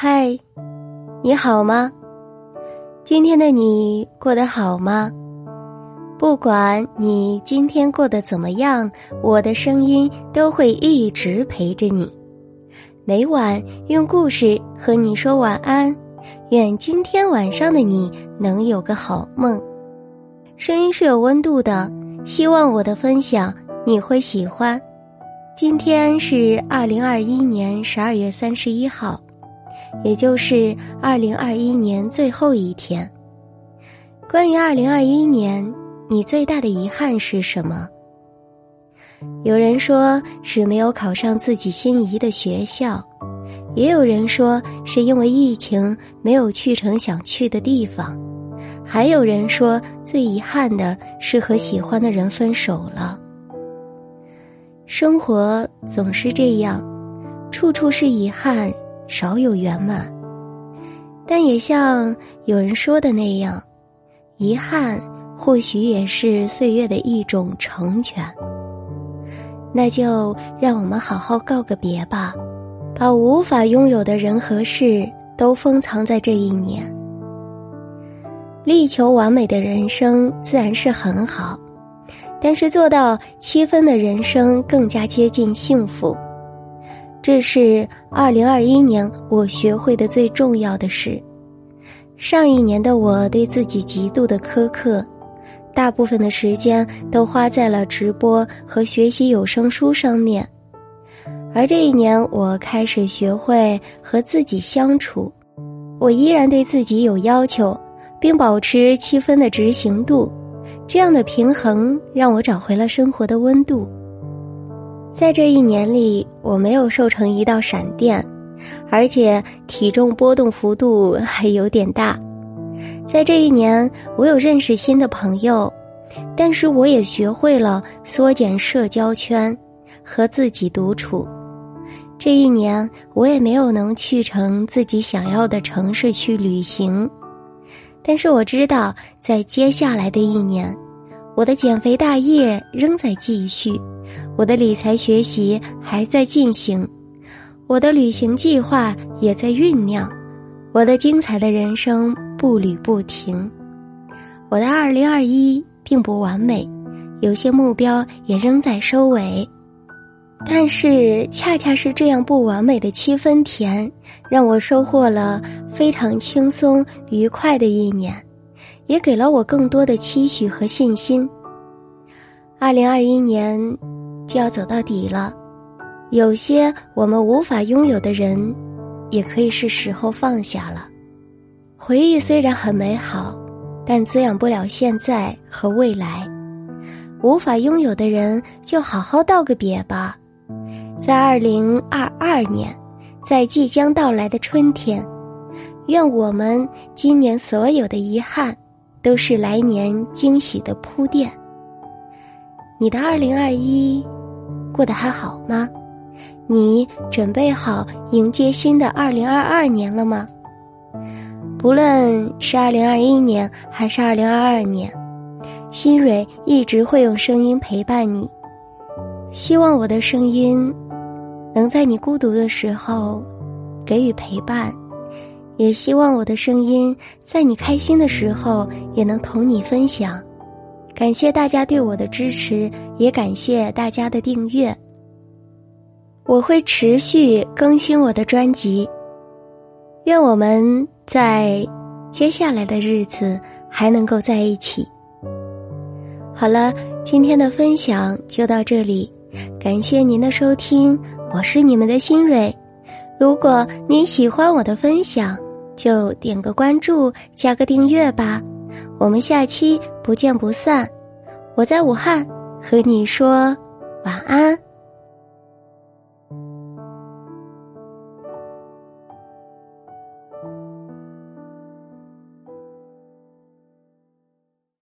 嗨，你好吗？今天的你过得好吗？不管你今天过得怎么样，我的声音都会一直陪着你。每晚用故事和你说晚安，愿今天晚上的你能有个好梦。声音是有温度的，希望我的分享你会喜欢。今天是二零二一年十二月三十一号。也就是二零二一年最后一天。关于二零二一年，你最大的遗憾是什么？有人说是没有考上自己心仪的学校，也有人说是因为疫情没有去成想去的地方，还有人说最遗憾的是和喜欢的人分手了。生活总是这样，处处是遗憾。少有圆满，但也像有人说的那样，遗憾或许也是岁月的一种成全。那就让我们好好告个别吧，把无法拥有的人和事都封藏在这一年。力求完美的人生自然是很好，但是做到七分的人生更加接近幸福。这是二零二一年我学会的最重要的事。上一年的我对自己极度的苛刻，大部分的时间都花在了直播和学习有声书上面。而这一年，我开始学会和自己相处，我依然对自己有要求，并保持七分的执行度。这样的平衡让我找回了生活的温度。在这一年里，我没有瘦成一道闪电，而且体重波动幅度还有点大。在这一年，我有认识新的朋友，但是我也学会了缩减社交圈，和自己独处。这一年，我也没有能去成自己想要的城市去旅行，但是我知道，在接下来的一年，我的减肥大业仍在继续。我的理财学习还在进行，我的旅行计划也在酝酿，我的精彩的人生步履不停。我的二零二一并不完美，有些目标也仍在收尾，但是恰恰是这样不完美的七分甜，让我收获了非常轻松愉快的一年，也给了我更多的期许和信心。二零二一年。就要走到底了，有些我们无法拥有的人，也可以是时候放下了。回忆虽然很美好，但滋养不了现在和未来。无法拥有的人，就好好道个别吧。在二零二二年，在即将到来的春天，愿我们今年所有的遗憾，都是来年惊喜的铺垫。你的二零二一。过得还好吗？你准备好迎接新的二零二二年了吗？不论是二零二一年还是二零二二年，新蕊一直会用声音陪伴你。希望我的声音能在你孤独的时候给予陪伴，也希望我的声音在你开心的时候也能同你分享。感谢大家对我的支持，也感谢大家的订阅。我会持续更新我的专辑，愿我们在接下来的日子还能够在一起。好了，今天的分享就到这里，感谢您的收听，我是你们的新蕊。如果您喜欢我的分享，就点个关注，加个订阅吧。我们下期不见不散。我在武汉和你说晚安。